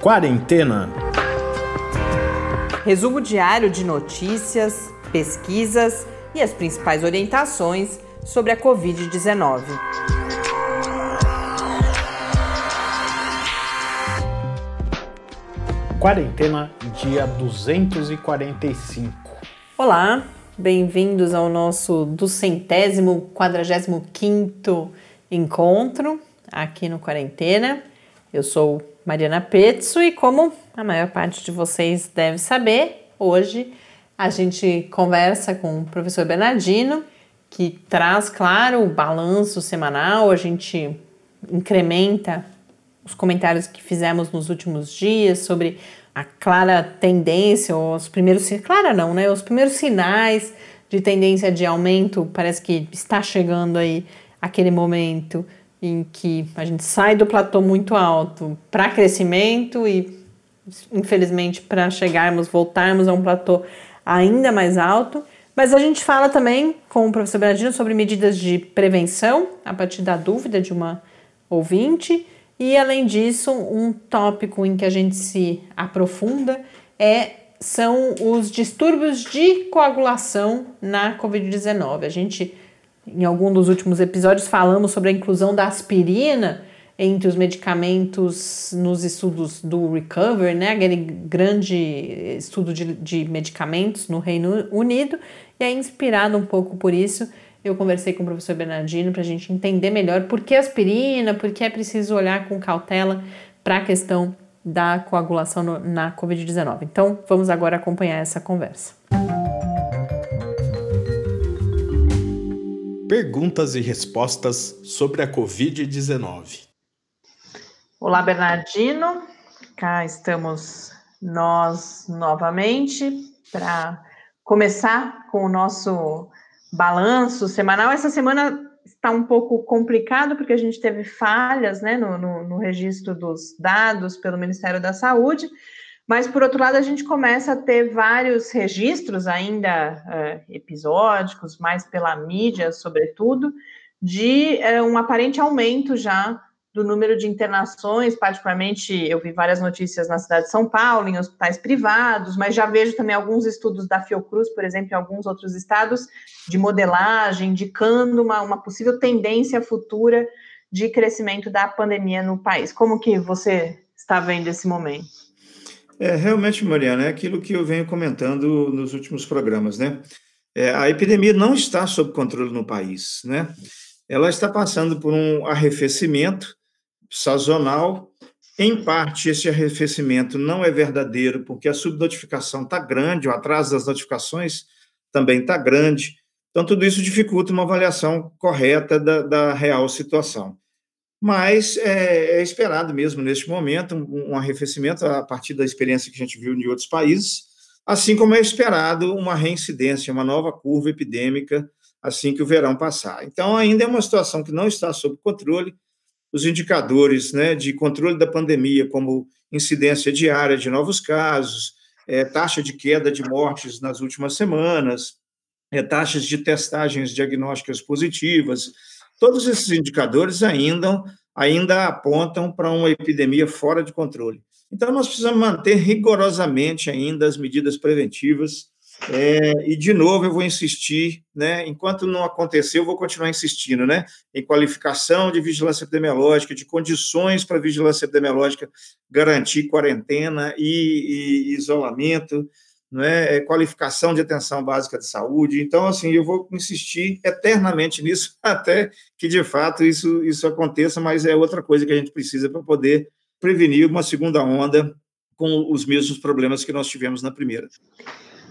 Quarentena. Resumo diário de notícias, pesquisas e as principais orientações sobre a Covid-19. Quarentena, dia 245. Olá, bem-vindos ao nosso duzentésimo, quadragésimo quinto encontro aqui no Quarentena. Eu sou Mariana Petzo e como a maior parte de vocês deve saber, hoje a gente conversa com o professor Bernardino, que traz, claro, o balanço semanal, a gente incrementa os comentários que fizemos nos últimos dias sobre a clara tendência, ou os primeiros, clara não, né? Os primeiros sinais de tendência de aumento, parece que está chegando aí aquele momento em que a gente sai do platô muito alto para crescimento e, infelizmente, para chegarmos, voltarmos a um platô ainda mais alto. Mas a gente fala também com o professor Bernardino sobre medidas de prevenção, a partir da dúvida de uma ouvinte. E, além disso, um tópico em que a gente se aprofunda é, são os distúrbios de coagulação na Covid-19. A gente em algum dos últimos episódios falamos sobre a inclusão da aspirina entre os medicamentos nos estudos do Recovery, né? Aquele grande estudo de, de medicamentos no Reino Unido. E aí, inspirado um pouco por isso, eu conversei com o professor Bernardino para a gente entender melhor por que aspirina, por que é preciso olhar com cautela para a questão da coagulação no, na Covid-19. Então, vamos agora acompanhar essa conversa. Perguntas e respostas sobre a Covid-19. Olá, Bernardino. Cá estamos nós novamente para começar com o nosso balanço semanal. Essa semana está um pouco complicado porque a gente teve falhas né, no, no, no registro dos dados pelo Ministério da Saúde. Mas, por outro lado, a gente começa a ter vários registros ainda uh, episódicos, mais pela mídia, sobretudo, de uh, um aparente aumento já do número de internações, particularmente eu vi várias notícias na cidade de São Paulo, em hospitais privados, mas já vejo também alguns estudos da Fiocruz, por exemplo, em alguns outros estados, de modelagem, indicando uma, uma possível tendência futura de crescimento da pandemia no país. Como que você está vendo esse momento? É, realmente, Mariana, é aquilo que eu venho comentando nos últimos programas, né? É, a epidemia não está sob controle no país, né? Ela está passando por um arrefecimento sazonal. Em parte, esse arrefecimento não é verdadeiro, porque a subnotificação está grande, o atraso das notificações também está grande. Então, tudo isso dificulta uma avaliação correta da, da real situação mas é, é, esperado mesmo neste momento um, um, arrefecimento a partir da experiência que a gente viu em outros países, assim como é esperado uma reincidência, uma nova curva epidêmica assim que o verão passar. Então, ainda é uma situação que não está sob controle. Os indicadores né, de controle da pandemia, como incidência diária de novos casos, é, taxa de queda de mortes nas últimas semanas, é, taxas de testagens diagnósticas positivas, Todos esses indicadores ainda, ainda apontam para uma epidemia fora de controle. Então, nós precisamos manter rigorosamente ainda as medidas preventivas. É, e, de novo, eu vou insistir, né, enquanto não aconteceu, eu vou continuar insistindo, né, em qualificação de vigilância epidemiológica, de condições para vigilância epidemiológica garantir quarentena e, e isolamento, não é? é, qualificação de atenção básica de saúde. Então, assim, eu vou insistir eternamente nisso até que, de fato, isso, isso aconteça, mas é outra coisa que a gente precisa para poder prevenir uma segunda onda com os mesmos problemas que nós tivemos na primeira.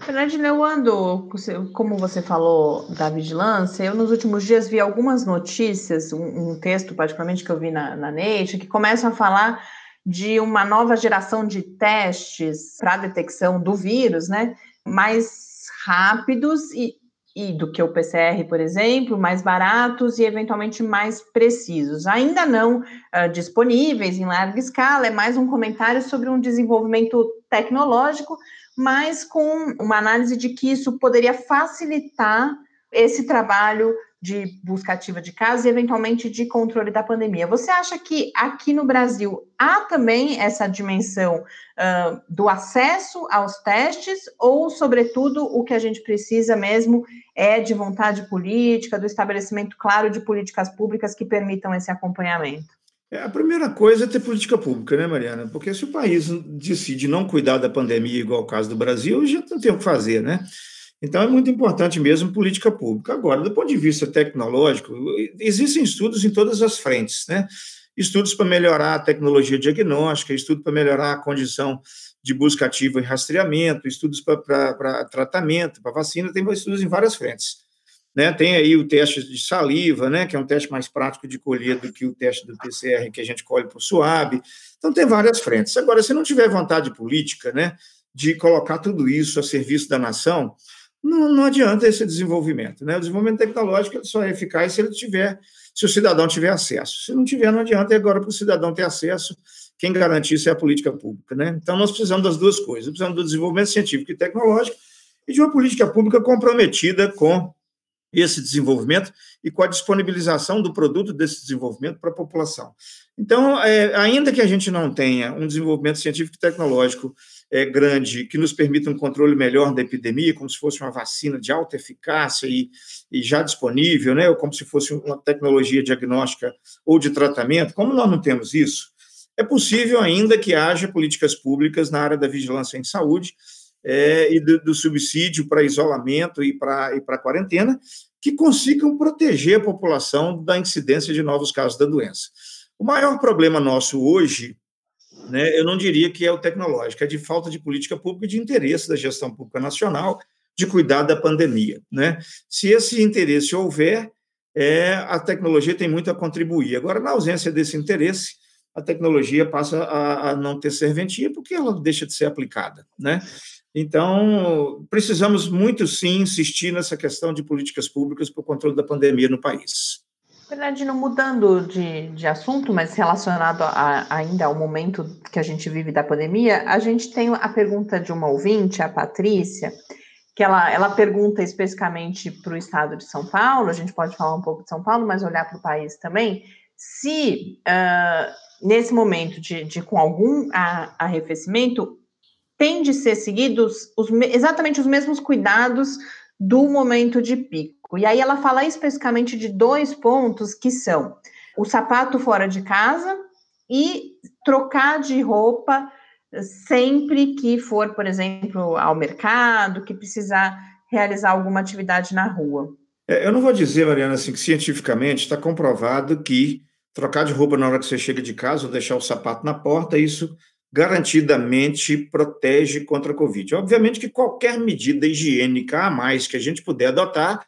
Fernandina, eu ando, como você falou da vigilância, eu nos últimos dias vi algumas notícias, um, um texto particularmente que eu vi na, na que começam a falar de uma nova geração de testes para detecção do vírus, né? Mais rápidos e, e do que o PCR, por exemplo, mais baratos e eventualmente mais precisos. Ainda não uh, disponíveis em larga escala, é mais um comentário sobre um desenvolvimento tecnológico, mas com uma análise de que isso poderia facilitar esse trabalho de busca ativa de casos e, eventualmente, de controle da pandemia. Você acha que aqui no Brasil há também essa dimensão uh, do acesso aos testes, ou, sobretudo, o que a gente precisa mesmo é de vontade política, do estabelecimento claro de políticas públicas que permitam esse acompanhamento? É, a primeira coisa é ter política pública, né, Mariana? Porque se o país decide não cuidar da pandemia, igual o caso do Brasil, já não tem o que fazer, né? Então, é muito importante mesmo política pública. Agora, do ponto de vista tecnológico, existem estudos em todas as frentes, né? Estudos para melhorar a tecnologia diagnóstica, estudos para melhorar a condição de busca ativa e rastreamento, estudos para tratamento, para vacina, tem estudos em várias frentes. Né? Tem aí o teste de saliva, né? que é um teste mais prático de colher do que o teste do PCR que a gente colhe por suave. Então, tem várias frentes. Agora, se não tiver vontade política né, de colocar tudo isso a serviço da nação, não, não adianta esse desenvolvimento. Né? O desenvolvimento tecnológico só é eficaz se ele tiver, se o cidadão tiver acesso. Se não tiver, não adianta. E agora, para o cidadão ter acesso, quem garante isso é a política pública. Né? Então, nós precisamos das duas coisas: precisamos do desenvolvimento científico e tecnológico e de uma política pública comprometida com esse desenvolvimento e com a disponibilização do produto desse desenvolvimento para a população. Então, é, ainda que a gente não tenha um desenvolvimento científico e tecnológico é, grande que nos permita um controle melhor da epidemia, como se fosse uma vacina de alta eficácia e, e já disponível, né, ou como se fosse uma tecnologia diagnóstica ou de tratamento, como nós não temos isso, é possível ainda que haja políticas públicas na área da vigilância em saúde é, e do, do subsídio para isolamento e para e quarentena, que consigam proteger a população da incidência de novos casos da doença. O maior problema nosso hoje né, eu não diria que é o tecnológico, é de falta de política pública e de interesse da gestão pública nacional de cuidar da pandemia. Né? Se esse interesse houver, é, a tecnologia tem muito a contribuir. Agora, na ausência desse interesse, a tecnologia passa a, a não ter serventia porque ela deixa de ser aplicada. Né? Então, precisamos muito sim insistir nessa questão de políticas públicas para o controle da pandemia no país. Bernardino, mudando de, de assunto, mas relacionado a, ainda ao momento que a gente vive da pandemia, a gente tem a pergunta de uma ouvinte, a Patrícia, que ela, ela pergunta especificamente para o estado de São Paulo, a gente pode falar um pouco de São Paulo, mas olhar para o país também, se uh, nesse momento de, de com algum arrefecimento, tem de ser seguidos os, exatamente os mesmos cuidados do momento de pico. E aí ela fala especificamente de dois pontos que são o sapato fora de casa e trocar de roupa sempre que for, por exemplo, ao mercado, que precisar realizar alguma atividade na rua. É, eu não vou dizer, Mariana, assim, que cientificamente está comprovado que trocar de roupa na hora que você chega de casa ou deixar o sapato na porta, isso garantidamente protege contra a Covid. Obviamente que qualquer medida higiênica a mais que a gente puder adotar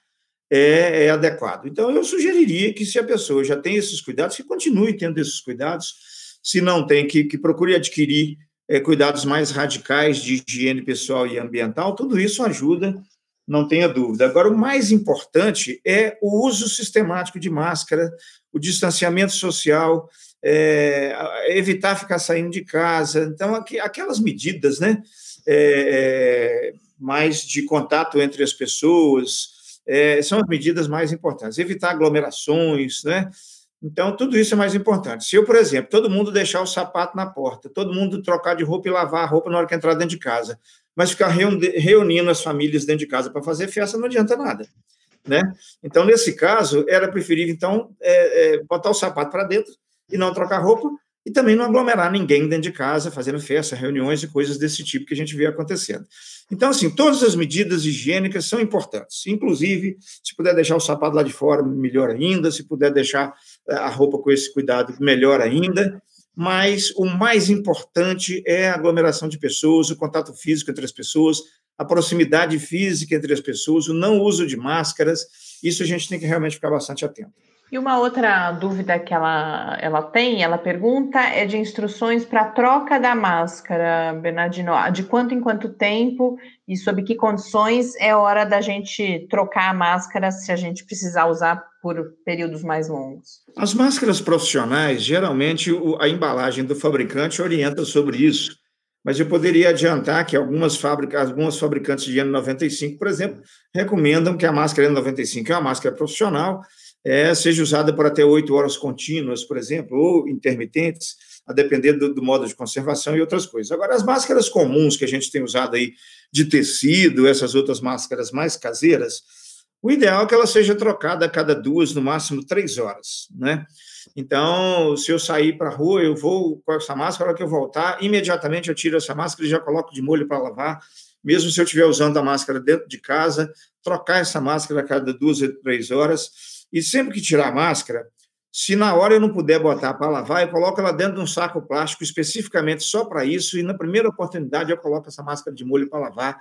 é, é, adequado. Então, eu sugeriria que, se a pessoa já tem esses cuidados, que continue tendo esses cuidados, se não tem, que, que procure adquirir é, cuidados mais radicais de higiene pessoal e ambiental, tudo isso ajuda, não tenha dúvida. Agora, o mais importante é o uso sistemático de máscara, o distanciamento social, é, evitar ficar saindo de casa. Então, aqu aquelas medidas, né? É, é, mais de contato entre as pessoas, é, são as medidas mais importantes. Evitar aglomerações, né? Então, tudo isso é mais importante. Se eu, por exemplo, todo mundo deixar o sapato na porta, todo mundo trocar de roupa e lavar a roupa na hora que entrar dentro de casa, mas ficar reunindo as famílias dentro de casa para fazer festa, não adianta nada. Né? Então, nesse caso, era preferível, então, é, é, botar o sapato para dentro e não trocar roupa, e também não aglomerar ninguém dentro de casa, fazendo festa, reuniões e coisas desse tipo que a gente vê acontecendo. Então, assim, todas as medidas higiênicas são importantes. Inclusive, se puder deixar o sapato lá de fora, melhor ainda. Se puder deixar eh, a roupa com esse cuidado, melhor ainda. Mas o mais importante é a aglomeração de pessoas, o contato físico entre as pessoas, a proximidade física entre as pessoas, o não uso de máscaras. Isso a gente tem que realmente ficar bastante atento. E uma outra dúvida que ela, ela tem, ela pergunta, é de instruções para troca da máscara, Bernardino. De quanto em quanto tempo e sob que condições é hora da gente trocar a máscara se a gente precisar usar por períodos mais longos? As máscaras profissionais, geralmente a embalagem do fabricante orienta sobre isso. mas eu poderia adiantar que algumas fábricas, algumas fabricantes de N95, por exemplo, recomendam que a máscara N95 é uma máscara profissional, é, seja usada por até oito horas contínuas, por exemplo, ou intermitentes, a depender do, do, modo de conservação e outras coisas. Agora, as máscaras comuns que a gente tem usado aí de tecido, essas outras máscaras mais caseiras, o ideal é que ela seja trocada a cada duas, no máximo três horas, né? Então, se eu sair para a rua, eu vou com essa máscara, a hora que eu voltar, imediatamente eu tiro essa máscara e já coloco de molho para lavar. Mesmo se eu estiver usando a máscara dentro de casa, trocar essa máscara a cada duas ou três horas. E sempre que tirar a máscara, se na hora eu não puder botar para lavar, eu coloco ela dentro de um saco plástico especificamente só para isso, e na primeira oportunidade eu coloco essa máscara de molho para lavar.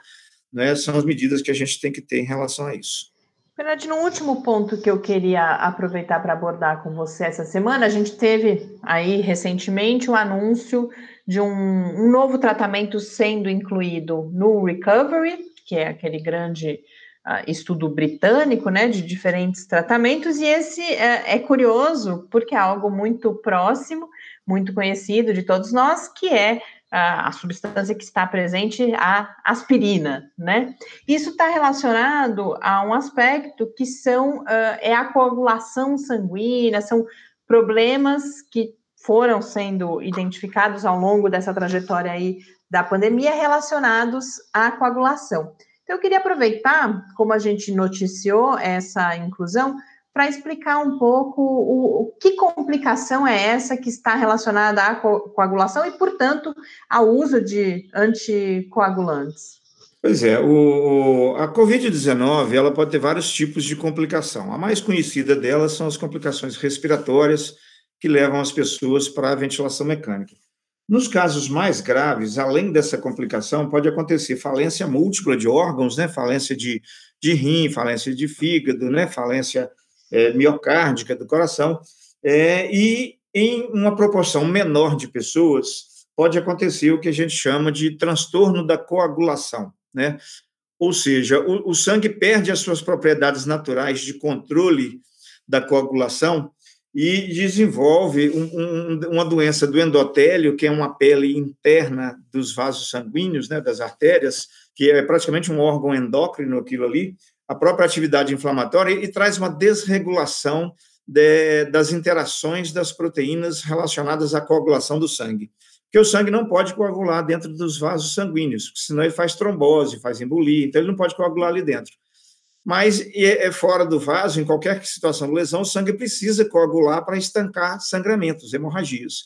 Né? São as medidas que a gente tem que ter em relação a isso. Bernardo, no último ponto que eu queria aproveitar para abordar com você essa semana, a gente teve aí recentemente um anúncio de um, um, novo tratamento sendo incluído no Recovery, que é aquele grande uh, estudo britânico, né, de diferentes tratamentos, e esse é, é curioso porque é algo muito próximo, muito conhecido de todos nós, que é a, a substância que está presente, a aspirina, né? Isso está relacionado a um aspecto que são uh, é a coagulação sanguínea, são problemas que foram sendo identificados ao longo dessa trajetória aí da pandemia relacionados à coagulação. Eu queria aproveitar, como a gente noticiou essa inclusão, para explicar um pouco o, o, que complicação é essa que está relacionada à co coagulação e, portanto, ao uso de anticoagulantes. Pois é, o, a Covid-19 ela pode ter vários tipos de complicação. A mais conhecida delas são as complicações respiratórias que levam as pessoas para a ventilação mecânica. Nos casos mais graves, além dessa complicação, pode acontecer falência múltipla de órgãos, né? falência de, de rim, falência de fígado, né? falência é, miocárdica do coração, é, e em uma proporção menor de pessoas pode acontecer o que a gente chama de transtorno da coagulação, né? Ou seja, o, o sangue perde as suas propriedades naturais de controle da coagulação e desenvolve um, um, uma doença do endotélio, que é uma pele interna dos vasos sanguíneos, né, das artérias, que é praticamente um órgão endócrino aquilo ali, a própria atividade inflamatória e traz uma desregulação de, das interações das proteínas relacionadas à coagulação do sangue. Porque o sangue não pode coagular dentro dos vasos sanguíneos, senão ele faz trombose, faz embolia, então ele não pode coagular ali dentro. Mas é fora do vaso, em qualquer situação de lesão, o sangue precisa coagular para estancar sangramentos, hemorragias.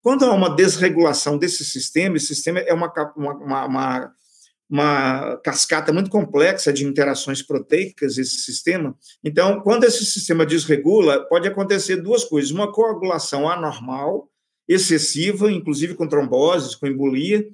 Quando há uma desregulação desse sistema, esse sistema é uma, uma, uma uma cascata muito complexa de interações proteicas, esse sistema. Então, quando esse sistema desregula, pode acontecer duas coisas: uma coagulação anormal, excessiva, inclusive com tromboses, com embolia,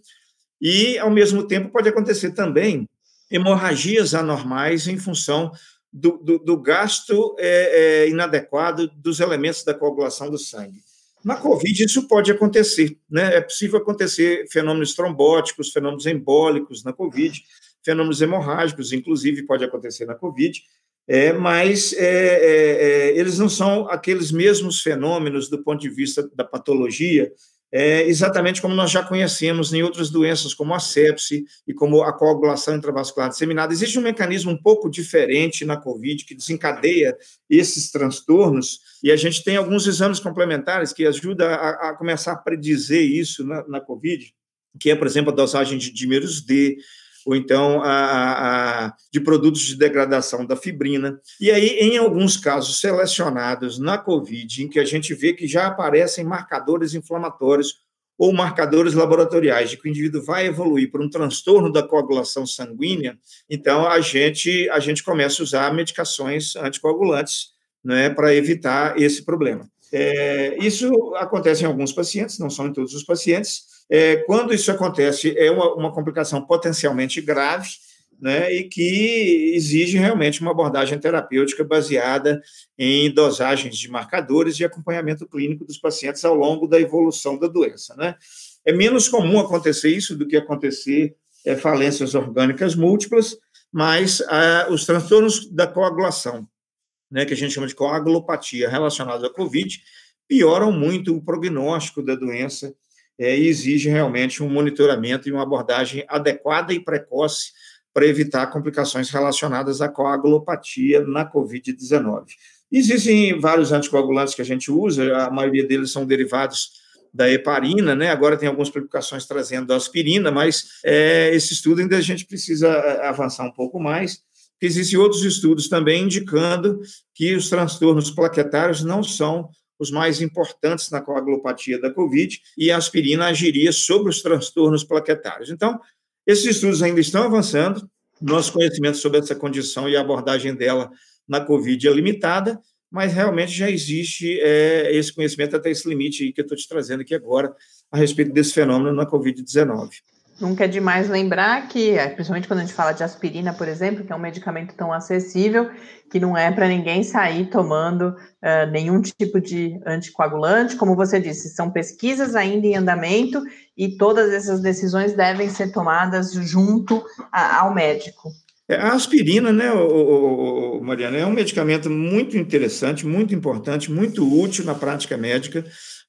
e, ao mesmo tempo, pode acontecer também hemorragias anormais em função do, do, do gasto é, é, inadequado dos elementos da coagulação do sangue. Na Covid, isso pode acontecer, né? É possível acontecer fenômenos trombóticos, fenômenos embólicos na Covid, fenômenos hemorrágicos, inclusive, pode acontecer na Covid, é, mas é, é, é eles não são aqueles mesmos fenômenos do ponto de vista da patologia é, exatamente como nós já conhecemos em outras doenças, como a sepse e como a coagulação intravascular disseminada. Existe um mecanismo um pouco diferente na COVID que desencadeia esses transtornos, e a gente tem alguns exames complementares que ajudam a, a começar a predizer isso na, na COVID, que é, por exemplo, a dosagem de dímeros D, ou então a, a, de produtos de degradação da fibrina. E aí, em alguns casos selecionados na COVID, em que a gente vê que já aparecem marcadores inflamatórios ou marcadores laboratoriais de que o indivíduo vai evoluir para um transtorno da coagulação sanguínea, então a gente a gente começa a usar medicações anticoagulantes né, para evitar esse problema. É, isso acontece em alguns pacientes, não são em todos os pacientes, é, quando isso acontece, é uma, uma complicação potencialmente grave, né, e que exige realmente uma abordagem terapêutica baseada em dosagens de marcadores e acompanhamento clínico dos pacientes ao longo da evolução da doença. Né? É menos comum acontecer isso do que acontecer é, falências orgânicas múltiplas, mas ah, os transtornos da coagulação, né, que a gente chama de coagulopatia relacionados à COVID, pioram muito o prognóstico da doença é, e exige realmente um monitoramento e uma abordagem adequada e precoce para evitar complicações relacionadas à coagulopatia na COVID-19. Existem vários anticoagulantes que a gente usa, a maioria deles são derivados da heparina, né? Agora tem algumas publicações trazendo a aspirina, mas é, esse estudo ainda a gente precisa é, avançar um pouco mais. Existem outros estudos também indicando que os transtornos plaquetários não são os mais importantes na coagulopatia da COVID e a aspirina agiria sobre os transtornos plaquetários. Então, esses estudos ainda estão avançando, nosso conhecimento sobre essa condição e a abordagem dela na COVID é limitada, mas realmente já existe é, esse conhecimento até esse limite que eu estou te trazendo aqui agora a respeito desse fenômeno na Covid-19. Nunca é demais lembrar que, é, principalmente quando a gente fala de aspirina, por exemplo, que é um medicamento tão acessível, que não é para ninguém sair tomando uh, nenhum tipo de anticoagulante. Como você disse, são pesquisas ainda em andamento e todas essas decisões devem ser tomadas junto a, ao médico. É, a aspirina, né, Mariana, é um medicamento muito interessante, muito importante, muito útil na prática médica,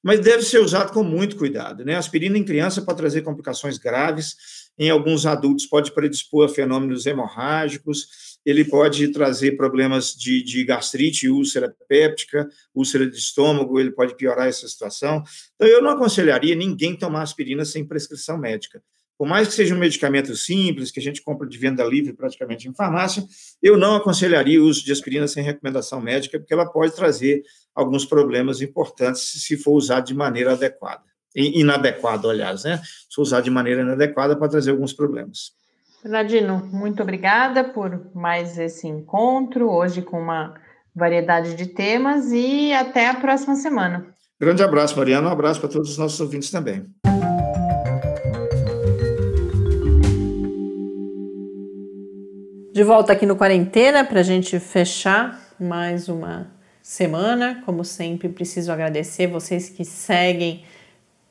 mas deve ser usado com muito cuidado. Né? Aspirina em criança pode trazer complicações graves, em alguns adultos pode predispor a fenômenos hemorrágicos, ele pode trazer problemas de, de gastrite, úlcera péptica, úlcera de estômago, ele pode piorar essa situação. Então, eu não aconselharia ninguém tomar aspirina sem prescrição médica. Por mais que seja um medicamento simples, que a gente compra de venda livre praticamente em farmácia, eu não aconselharia o uso de aspirina sem recomendação médica, porque ela pode trazer alguns problemas importantes se for usado de maneira adequada. Inadequada, aliás, né? Se usar de maneira inadequada, pode trazer alguns problemas. Bernardino, muito obrigada por mais esse encontro, hoje com uma variedade de temas, e até a próxima semana. Grande abraço, Mariana, um abraço para todos os nossos ouvintes também. De volta aqui no Quarentena para a gente fechar mais uma semana. Como sempre, preciso agradecer vocês que seguem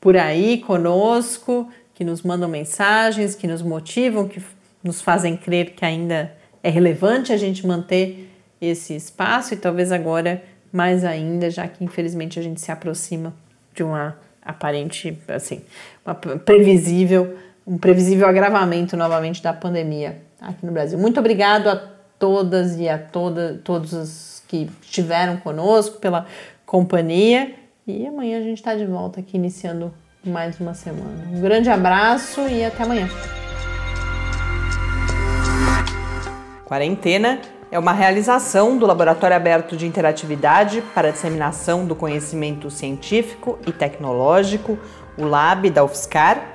por aí conosco, que nos mandam mensagens, que nos motivam, que nos fazem crer que ainda é relevante a gente manter esse espaço e talvez agora mais ainda, já que infelizmente a gente se aproxima de uma aparente, assim, uma previsível, um previsível agravamento novamente da pandemia aqui no Brasil. Muito obrigado a todas e a toda, todos os que estiveram conosco pela companhia. E amanhã a gente está de volta aqui iniciando mais uma semana. Um grande abraço e até amanhã. Quarentena é uma realização do Laboratório Aberto de Interatividade para Disseminação do Conhecimento Científico e Tecnológico, o LAB da UFSCar,